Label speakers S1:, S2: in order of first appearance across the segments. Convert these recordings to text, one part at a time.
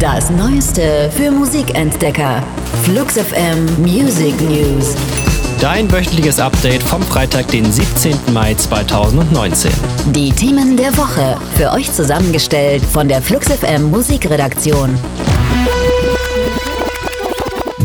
S1: Das Neueste für Musikentdecker. Flux FM Music News.
S2: Dein wöchentliches Update vom Freitag, den 17. Mai 2019.
S1: Die Themen der Woche. Für euch zusammengestellt von der Flux FM Musikredaktion.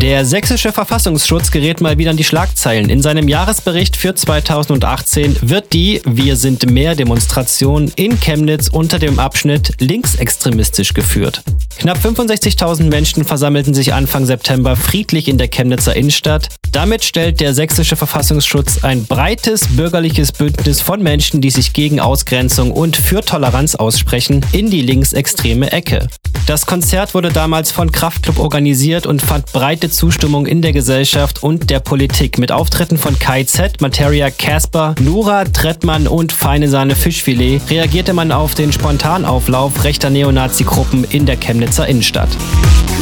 S2: Der sächsische Verfassungsschutz gerät mal wieder an die Schlagzeilen. In seinem Jahresbericht für 2018 wird die Wir sind mehr Demonstration in Chemnitz unter dem Abschnitt linksextremistisch geführt. Knapp 65.000 Menschen versammelten sich Anfang September friedlich in der Chemnitzer Innenstadt. Damit stellt der sächsische Verfassungsschutz ein breites bürgerliches Bündnis von Menschen, die sich gegen Ausgrenzung und für Toleranz aussprechen, in die linksextreme Ecke. Das Konzert wurde damals von Kraftklub organisiert und fand breite Zustimmung in der Gesellschaft und der Politik mit Auftritten von Kai Z, Materia Casper, Nura, Trettmann und Feine Sahne Fischfilet reagierte man auf den Spontanauflauf rechter Neonazi-Gruppen in der Chemnitzer Innenstadt.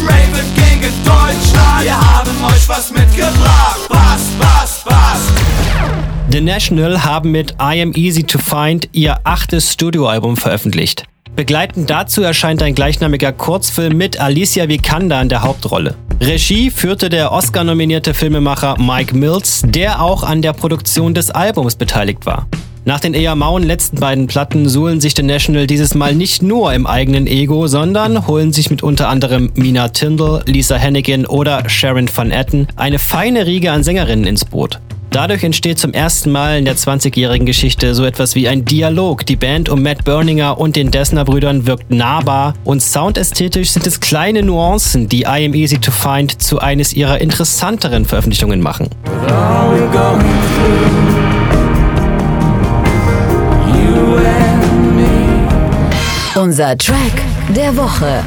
S3: Raven gegen Deutschland, wir haben euch was mitgebracht. Bass, Bass, Bass.
S2: The National haben mit I Am Easy to Find ihr achtes Studioalbum veröffentlicht. Begleitend dazu erscheint ein gleichnamiger Kurzfilm mit Alicia Vikander in der Hauptrolle. Regie führte der Oscar-nominierte Filmemacher Mike Mills, der auch an der Produktion des Albums beteiligt war. Nach den eher mauen letzten beiden Platten suhlen sich The National dieses Mal nicht nur im eigenen Ego, sondern holen sich mit unter anderem Mina Tindall, Lisa Hannigan oder Sharon Van Etten eine feine Riege an Sängerinnen ins Boot. Dadurch entsteht zum ersten Mal in der 20-jährigen Geschichte so etwas wie ein Dialog. Die Band um Matt Berninger und den Dessner-Brüdern wirkt nahbar und soundästhetisch sind es kleine Nuancen, die I Am Easy to Find zu eines ihrer interessanteren Veröffentlichungen machen.
S1: Unser Track der Woche.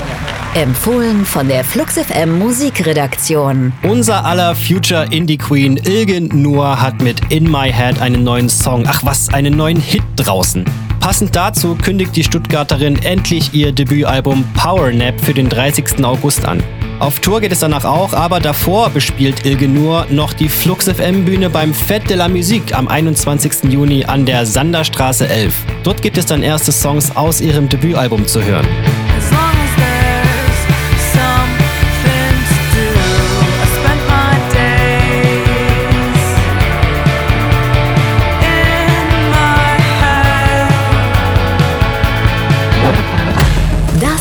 S1: Empfohlen von der Flux FM Musikredaktion.
S2: Unser aller Future Indie Queen Ilgen Nur hat mit In My Head einen neuen Song, ach was, einen neuen Hit draußen. Passend dazu kündigt die Stuttgarterin endlich ihr Debütalbum Power Nap für den 30. August an. Auf Tour geht es danach auch, aber davor bespielt Ilge Nur noch die Flux FM Bühne beim Fête de la Musique am 21. Juni an der Sanderstraße 11. Dort gibt es dann erste Songs aus ihrem Debütalbum zu hören.